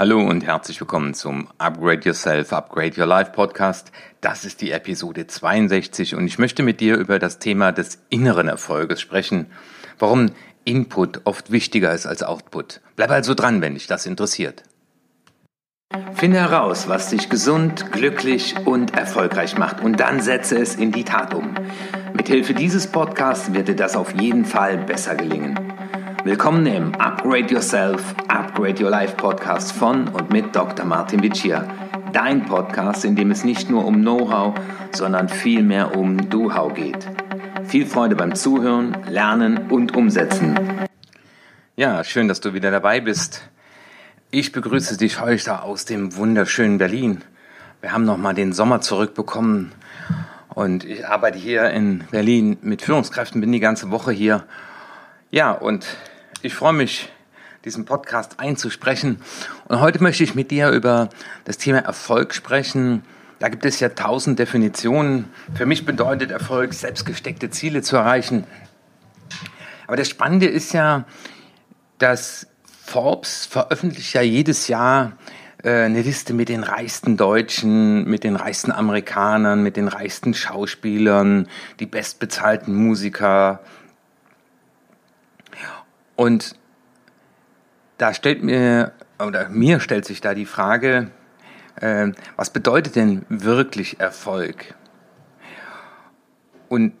Hallo und herzlich willkommen zum Upgrade Yourself, Upgrade Your Life Podcast. Das ist die Episode 62 und ich möchte mit dir über das Thema des inneren Erfolges sprechen. Warum Input oft wichtiger ist als Output. Bleib also dran, wenn dich das interessiert. Finde heraus, was dich gesund, glücklich und erfolgreich macht und dann setze es in die Tat um. Mithilfe dieses Podcasts wird dir das auf jeden Fall besser gelingen. Willkommen im Upgrade Yourself, Upgrade Your Life Podcast von und mit Dr. Martin Vicia. Dein Podcast, in dem es nicht nur um Know-how, sondern vielmehr um Do-How geht. Viel Freude beim Zuhören, Lernen und Umsetzen. Ja, schön, dass du wieder dabei bist. Ich begrüße dich heute aus dem wunderschönen Berlin. Wir haben nochmal den Sommer zurückbekommen und ich arbeite hier in Berlin mit Führungskräften, bin die ganze Woche hier. Ja, und ich freue mich, diesen Podcast einzusprechen. Und heute möchte ich mit dir über das Thema Erfolg sprechen. Da gibt es ja tausend Definitionen. Für mich bedeutet Erfolg, selbstgesteckte Ziele zu erreichen. Aber das Spannende ist ja, dass Forbes veröffentlicht ja jedes Jahr äh, eine Liste mit den reichsten Deutschen, mit den reichsten Amerikanern, mit den reichsten Schauspielern, die bestbezahlten Musiker, und da stellt mir, oder mir stellt sich da die Frage, äh, was bedeutet denn wirklich Erfolg? Und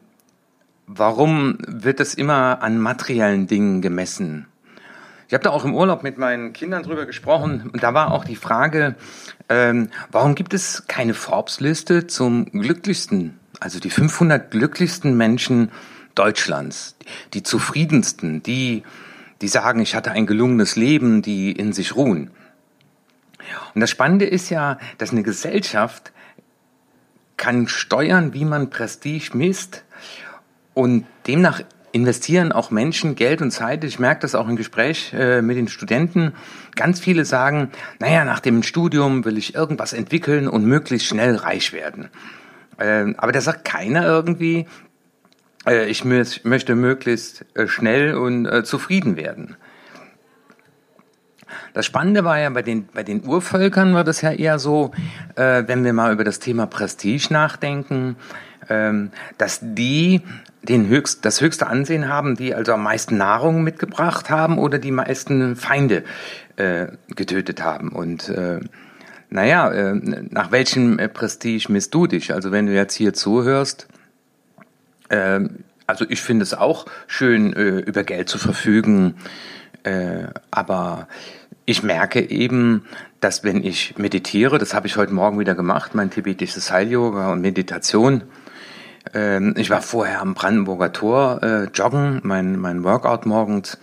warum wird das immer an materiellen Dingen gemessen? Ich habe da auch im Urlaub mit meinen Kindern drüber gesprochen und da war auch die Frage, ähm, warum gibt es keine Forbes-Liste zum glücklichsten, also die 500 glücklichsten Menschen Deutschlands, die zufriedensten, die die sagen, ich hatte ein gelungenes Leben, die in sich ruhen. Und das Spannende ist ja, dass eine Gesellschaft kann steuern, wie man Prestige misst und demnach investieren auch Menschen Geld und Zeit. Ich merke das auch im Gespräch äh, mit den Studenten. Ganz viele sagen, naja, nach dem Studium will ich irgendwas entwickeln und möglichst schnell reich werden. Äh, aber da sagt keiner irgendwie, ich möchte möglichst äh, schnell und äh, zufrieden werden. Das Spannende war ja bei den, bei den Urvölkern war das ja eher so, äh, wenn wir mal über das Thema Prestige nachdenken, ähm, dass die den höchst, das höchste Ansehen haben, die also am meisten Nahrung mitgebracht haben oder die meisten Feinde äh, getötet haben. Und äh, naja, äh, nach welchem Prestige misst du dich? Also wenn du jetzt hier zuhörst, ähm, also ich finde es auch schön, äh, über Geld zu verfügen, äh, aber ich merke eben, dass wenn ich meditiere, das habe ich heute Morgen wieder gemacht, mein tibetisches Heil-Yoga und Meditation. Ähm, ich war vorher am Brandenburger Tor äh, joggen, mein, mein Workout morgens.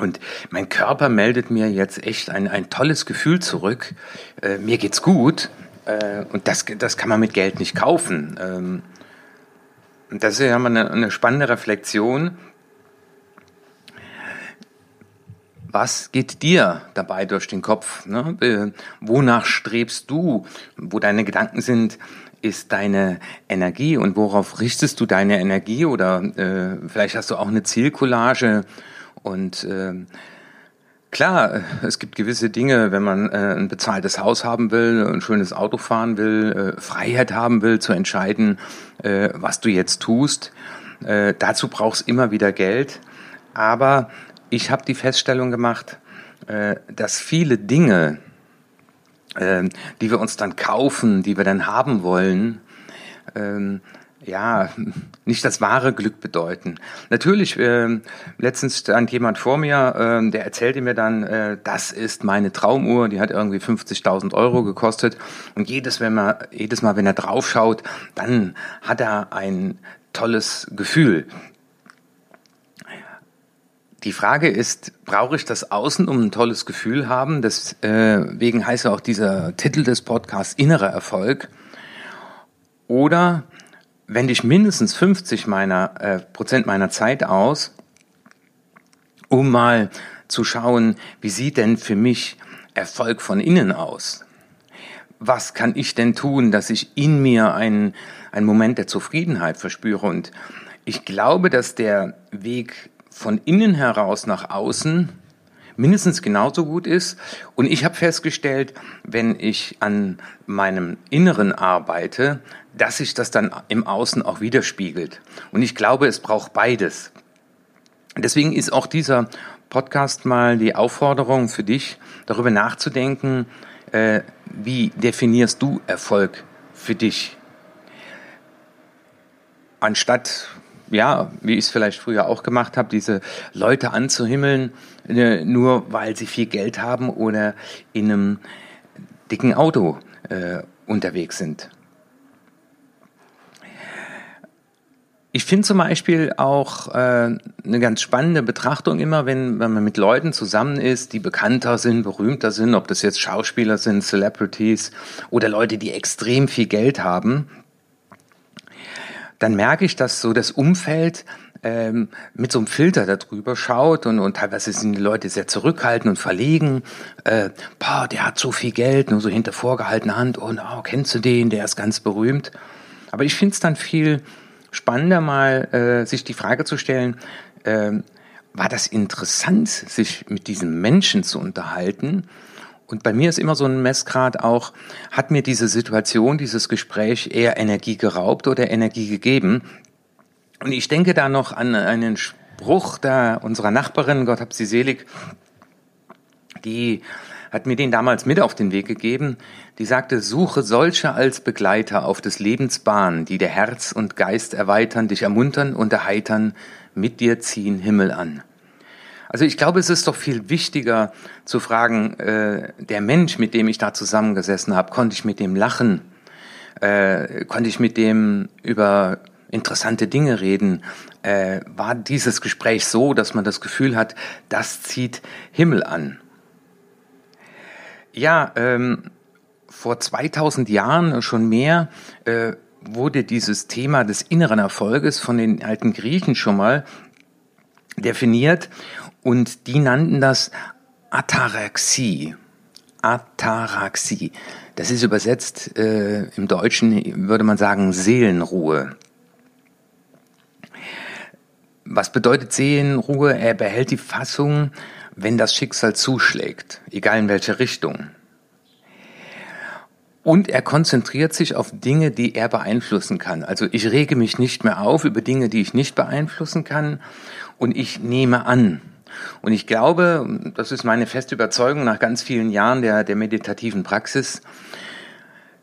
Und mein Körper meldet mir jetzt echt ein, ein tolles Gefühl zurück. Äh, mir geht's gut. Äh, und das, das kann man mit Geld nicht kaufen. Ähm, das ist ja mal eine, eine spannende Reflexion. Was geht dir dabei durch den Kopf? Ne? Äh, wonach strebst du? Wo deine Gedanken sind, ist deine Energie und worauf richtest du deine Energie? Oder äh, vielleicht hast du auch eine Zielcollage und äh, Klar, es gibt gewisse Dinge, wenn man äh, ein bezahltes Haus haben will, ein schönes Auto fahren will, äh, Freiheit haben will, zu entscheiden, äh, was du jetzt tust. Dazu brauchst immer wieder Geld. Aber ich habe die Feststellung gemacht, dass viele Dinge, die wir uns dann kaufen, die wir dann haben wollen, ähm, ja, nicht das wahre Glück bedeuten. Natürlich, äh, letztens stand jemand vor mir, äh, der erzählte mir dann, äh, das ist meine Traumuhr, die hat irgendwie 50.000 Euro gekostet und jedes, wenn man, jedes Mal, wenn er draufschaut, dann hat er ein tolles Gefühl. Die Frage ist, brauche ich das Außen, um ein tolles Gefühl haben? Deswegen äh, heißt ja auch dieser Titel des Podcasts innerer Erfolg. Oder wende ich mindestens 50 meiner, äh, Prozent meiner Zeit aus, um mal zu schauen, wie sieht denn für mich Erfolg von innen aus? Was kann ich denn tun, dass ich in mir einen, einen Moment der Zufriedenheit verspüre? Und ich glaube, dass der Weg von innen heraus nach außen mindestens genauso gut ist. Und ich habe festgestellt, wenn ich an meinem Inneren arbeite, dass sich das dann im Außen auch widerspiegelt. Und ich glaube, es braucht beides. Deswegen ist auch dieser Podcast mal die Aufforderung für dich, darüber nachzudenken, äh, wie definierst du Erfolg für dich? Anstatt, ja, wie ich es vielleicht früher auch gemacht habe, diese Leute anzuhimmeln, äh, nur weil sie viel Geld haben oder in einem dicken Auto äh, unterwegs sind. Ich finde zum Beispiel auch äh, eine ganz spannende Betrachtung immer, wenn, wenn man mit Leuten zusammen ist, die bekannter sind, berühmter sind, ob das jetzt Schauspieler sind, Celebrities oder Leute, die extrem viel Geld haben, dann merke ich, dass so das Umfeld ähm, mit so einem Filter darüber schaut und, und teilweise sind die Leute sehr zurückhaltend und verlegen. Äh, boah, der hat so viel Geld, nur so hinter vorgehaltener Hand und oh, kennst du den, der ist ganz berühmt. Aber ich finde es dann viel spannender, mal äh, sich die Frage zu stellen, äh, war das interessant, sich mit diesem Menschen zu unterhalten? Und bei mir ist immer so ein Messgrad auch, hat mir diese Situation, dieses Gespräch eher Energie geraubt oder Energie gegeben? Und ich denke da noch an einen Spruch da unserer Nachbarin, Gott hab sie selig, die hat mir den damals mit auf den Weg gegeben. Die sagte, suche solche als Begleiter auf des Lebens Bahn, die der Herz und Geist erweitern, dich ermuntern und erheitern, mit dir ziehen Himmel an. Also ich glaube, es ist doch viel wichtiger zu fragen, äh, der Mensch, mit dem ich da zusammengesessen habe, konnte ich mit dem lachen, äh, konnte ich mit dem über interessante Dinge reden, äh, war dieses Gespräch so, dass man das Gefühl hat, das zieht Himmel an. Ja, ähm, vor 2000 Jahren schon mehr äh, wurde dieses Thema des inneren Erfolges von den alten Griechen schon mal definiert und die nannten das Ataraxie. Ataraxie. Das ist übersetzt äh, im Deutschen, würde man sagen, Seelenruhe. Was bedeutet Seelenruhe? Er behält die Fassung wenn das Schicksal zuschlägt, egal in welche Richtung. Und er konzentriert sich auf Dinge, die er beeinflussen kann. Also ich rege mich nicht mehr auf über Dinge, die ich nicht beeinflussen kann und ich nehme an. Und ich glaube, das ist meine feste Überzeugung nach ganz vielen Jahren der, der meditativen Praxis,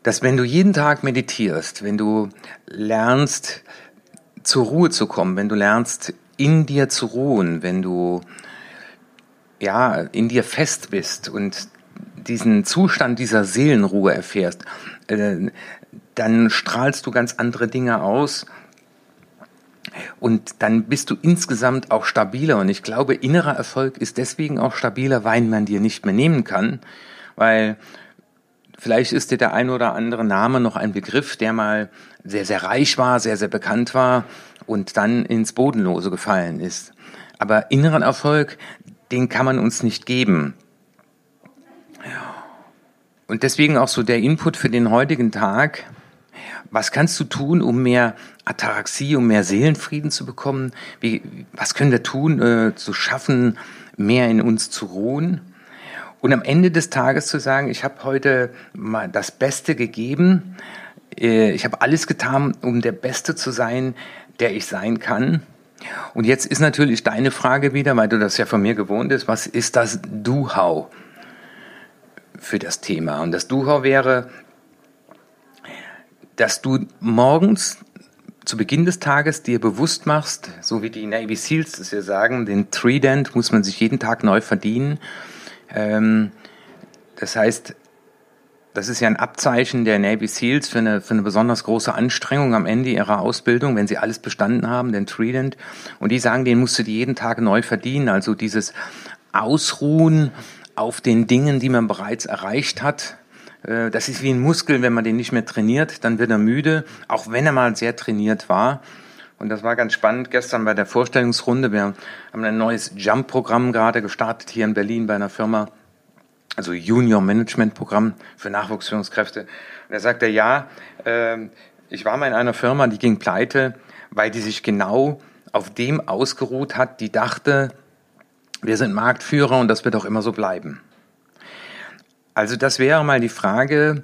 dass wenn du jeden Tag meditierst, wenn du lernst, zur Ruhe zu kommen, wenn du lernst, in dir zu ruhen, wenn du ja, in dir fest bist und diesen Zustand dieser Seelenruhe erfährst, äh, dann strahlst du ganz andere Dinge aus und dann bist du insgesamt auch stabiler. Und ich glaube, innerer Erfolg ist deswegen auch stabiler, weil man dir nicht mehr nehmen kann, weil vielleicht ist dir der ein oder andere Name noch ein Begriff, der mal sehr, sehr reich war, sehr, sehr bekannt war und dann ins Bodenlose gefallen ist. Aber inneren Erfolg, den kann man uns nicht geben. Und deswegen auch so der Input für den heutigen Tag. Was kannst du tun, um mehr Ataraxie, um mehr Seelenfrieden zu bekommen? Wie, was können wir tun, äh, zu schaffen, mehr in uns zu ruhen? Und am Ende des Tages zu sagen, ich habe heute mal das Beste gegeben, äh, ich habe alles getan, um der Beste zu sein, der ich sein kann. Und jetzt ist natürlich deine Frage wieder, weil du das ja von mir gewohnt bist, was ist das Do-How für das Thema? Und das Do-How wäre, dass du morgens zu Beginn des Tages dir bewusst machst, so wie die Navy Seals das ja sagen, den Trident muss man sich jeden Tag neu verdienen. Ähm, das heißt, das ist ja ein Abzeichen der Navy SEALs für eine, für eine besonders große Anstrengung am Ende ihrer Ausbildung, wenn sie alles bestanden haben, den Trident. Und die sagen, den musst du dir jeden Tag neu verdienen. Also dieses Ausruhen auf den Dingen, die man bereits erreicht hat. Äh, das ist wie ein Muskel, wenn man den nicht mehr trainiert, dann wird er müde, auch wenn er mal sehr trainiert war. Und das war ganz spannend gestern bei der Vorstellungsrunde. Wir haben ein neues Jump-Programm gerade gestartet hier in Berlin bei einer Firma also Junior Management Programm für Nachwuchsführungskräfte. Und da sagt er, ja, äh, ich war mal in einer Firma, die ging pleite, weil die sich genau auf dem ausgeruht hat, die dachte, Wir sind Marktführer und das wird auch immer so bleiben. Also das wäre mal die Frage,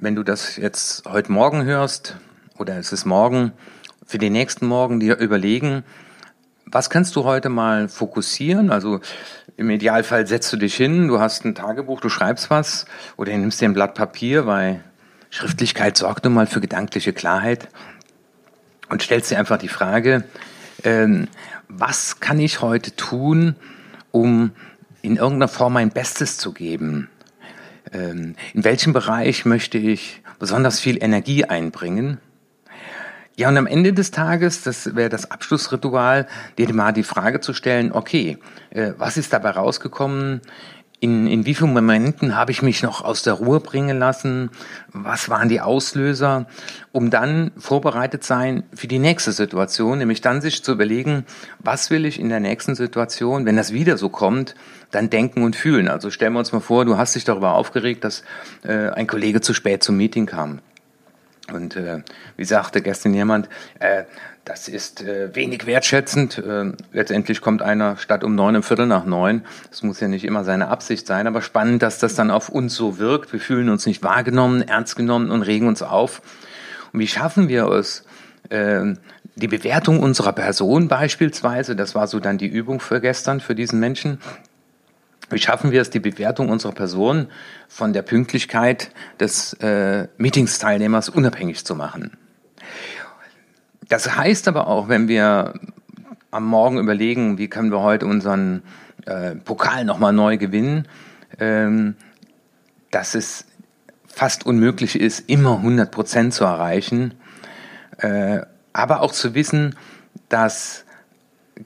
wenn du das jetzt heute Morgen hörst oder es ist morgen, für den nächsten Morgen dir überlegen, was kannst du heute mal fokussieren? Also im Idealfall setzt du dich hin, du hast ein Tagebuch, du schreibst was oder nimmst dir ein Blatt Papier, weil Schriftlichkeit sorgt nun mal für gedankliche Klarheit und stellst dir einfach die Frage, ähm, was kann ich heute tun, um in irgendeiner Form mein Bestes zu geben? Ähm, in welchem Bereich möchte ich besonders viel Energie einbringen? Ja, und am Ende des Tages, das wäre das Abschlussritual, dir mal die Frage zu stellen, okay, äh, was ist dabei rausgekommen? In, in wie vielen Momenten habe ich mich noch aus der Ruhe bringen lassen? Was waren die Auslöser? Um dann vorbereitet sein für die nächste Situation, nämlich dann sich zu überlegen, was will ich in der nächsten Situation, wenn das wieder so kommt, dann denken und fühlen. Also stellen wir uns mal vor, du hast dich darüber aufgeregt, dass äh, ein Kollege zu spät zum Meeting kam. Und äh, wie sagte gestern jemand, äh, das ist äh, wenig wertschätzend. Äh, letztendlich kommt einer statt um neun im Viertel nach neun. Das muss ja nicht immer seine Absicht sein, aber spannend, dass das dann auf uns so wirkt. Wir fühlen uns nicht wahrgenommen, ernst genommen und regen uns auf. Und wie schaffen wir es, äh, die Bewertung unserer Person beispielsweise, das war so dann die Übung für gestern, für diesen Menschen, wie schaffen wir es, die Bewertung unserer Person von der Pünktlichkeit des äh, Meetingsteilnehmers unabhängig zu machen? Das heißt aber auch, wenn wir am Morgen überlegen, wie können wir heute unseren äh, Pokal nochmal neu gewinnen, ähm, dass es fast unmöglich ist, immer 100 Prozent zu erreichen, äh, aber auch zu wissen, dass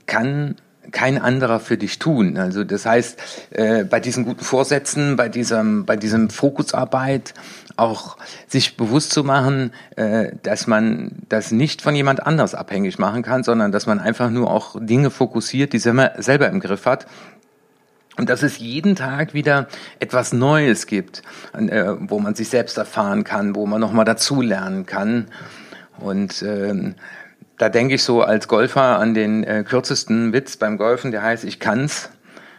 kann kein anderer für dich tun. Also das heißt, äh, bei diesen guten Vorsätzen, bei diesem, bei diesem Fokusarbeit auch sich bewusst zu machen, äh, dass man das nicht von jemand anders abhängig machen kann, sondern dass man einfach nur auch Dinge fokussiert, die man selber im Griff hat. Und dass es jeden Tag wieder etwas Neues gibt, äh, wo man sich selbst erfahren kann, wo man nochmal dazulernen kann. Und ähm, da denke ich so als Golfer an den äh, kürzesten Witz beim Golfen, der heißt, ich kann's,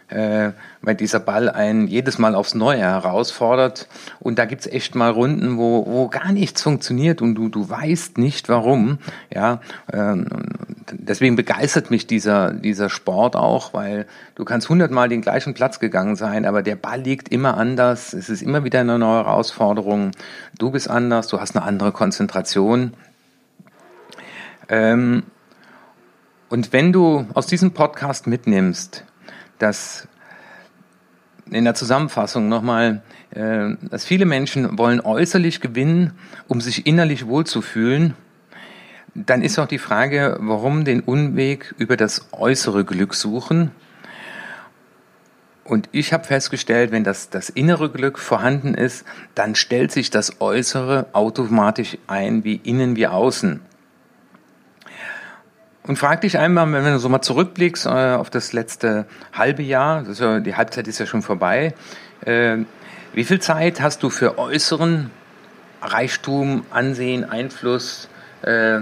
äh, weil dieser Ball einen jedes Mal aufs Neue herausfordert. Und da gibt's echt mal Runden, wo, wo gar nichts funktioniert und du, du weißt nicht warum. Ja, ähm, deswegen begeistert mich dieser, dieser Sport auch, weil du kannst hundertmal den gleichen Platz gegangen sein, aber der Ball liegt immer anders. Es ist immer wieder eine neue Herausforderung. Du bist anders, du hast eine andere Konzentration. Ähm, und wenn du aus diesem Podcast mitnimmst, dass in der Zusammenfassung nochmal, äh, dass viele Menschen wollen äußerlich gewinnen, um sich innerlich wohlzufühlen, dann ist auch die Frage, warum den Unweg über das äußere Glück suchen. Und ich habe festgestellt, wenn das, das innere Glück vorhanden ist, dann stellt sich das Äußere automatisch ein, wie innen wie außen. Und frag dich einmal, wenn du so mal zurückblickst äh, auf das letzte halbe Jahr, das ja, die Halbzeit ist ja schon vorbei, äh, wie viel Zeit hast du für äußeren Reichtum, Ansehen, Einfluss äh,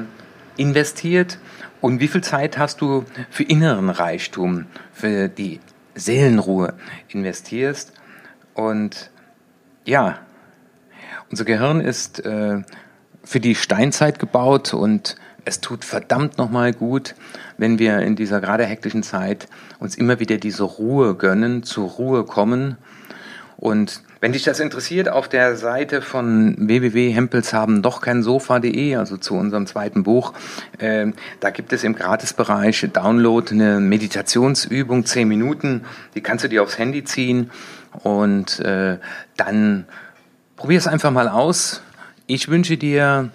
investiert und wie viel Zeit hast du für inneren Reichtum, für die Seelenruhe investierst? Und ja, unser Gehirn ist äh, für die Steinzeit gebaut und es tut verdammt nochmal gut, wenn wir in dieser gerade hektischen Zeit uns immer wieder diese Ruhe gönnen, zur Ruhe kommen. Und wenn dich das interessiert, auf der Seite von www.hempelshaben doch kein Sofa.de, also zu unserem zweiten Buch, äh, da gibt es im Gratisbereich Download eine Meditationsübung, zehn Minuten, die kannst du dir aufs Handy ziehen und äh, dann probier es einfach mal aus. Ich wünsche dir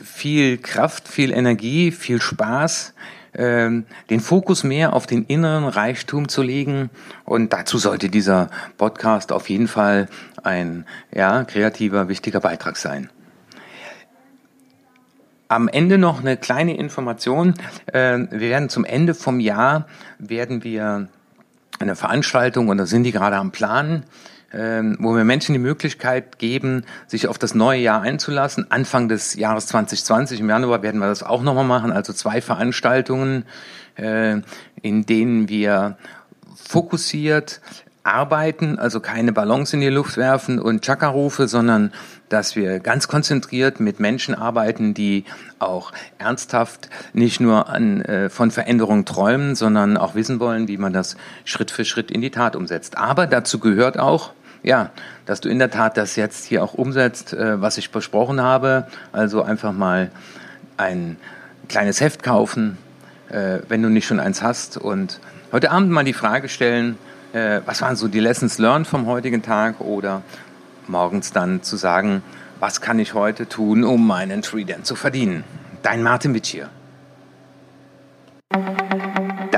viel Kraft, viel Energie, viel Spaß, ähm, den Fokus mehr auf den inneren Reichtum zu legen. Und dazu sollte dieser Podcast auf jeden Fall ein ja, kreativer, wichtiger Beitrag sein. Am Ende noch eine kleine Information. Äh, wir werden zum Ende vom Jahr werden wir eine Veranstaltung und da sind die gerade am Planen ähm, wo wir Menschen die Möglichkeit geben, sich auf das neue Jahr einzulassen. Anfang des Jahres 2020, im Januar werden wir das auch nochmal machen, also zwei Veranstaltungen, äh, in denen wir fokussiert arbeiten, also keine Ballons in die Luft werfen und Chaka-Rufe, sondern dass wir ganz konzentriert mit Menschen arbeiten, die auch ernsthaft nicht nur an, äh, von Veränderungen träumen, sondern auch wissen wollen, wie man das Schritt für Schritt in die Tat umsetzt. Aber dazu gehört auch, ja, dass du in der Tat das jetzt hier auch umsetzt, äh, was ich versprochen habe. Also einfach mal ein kleines Heft kaufen, äh, wenn du nicht schon eins hast und heute Abend mal die Frage stellen, äh, was waren so die Lessons learned vom heutigen Tag oder morgens dann zu sagen, was kann ich heute tun, um meinen Trident zu verdienen. Dein Martin Witsch hier.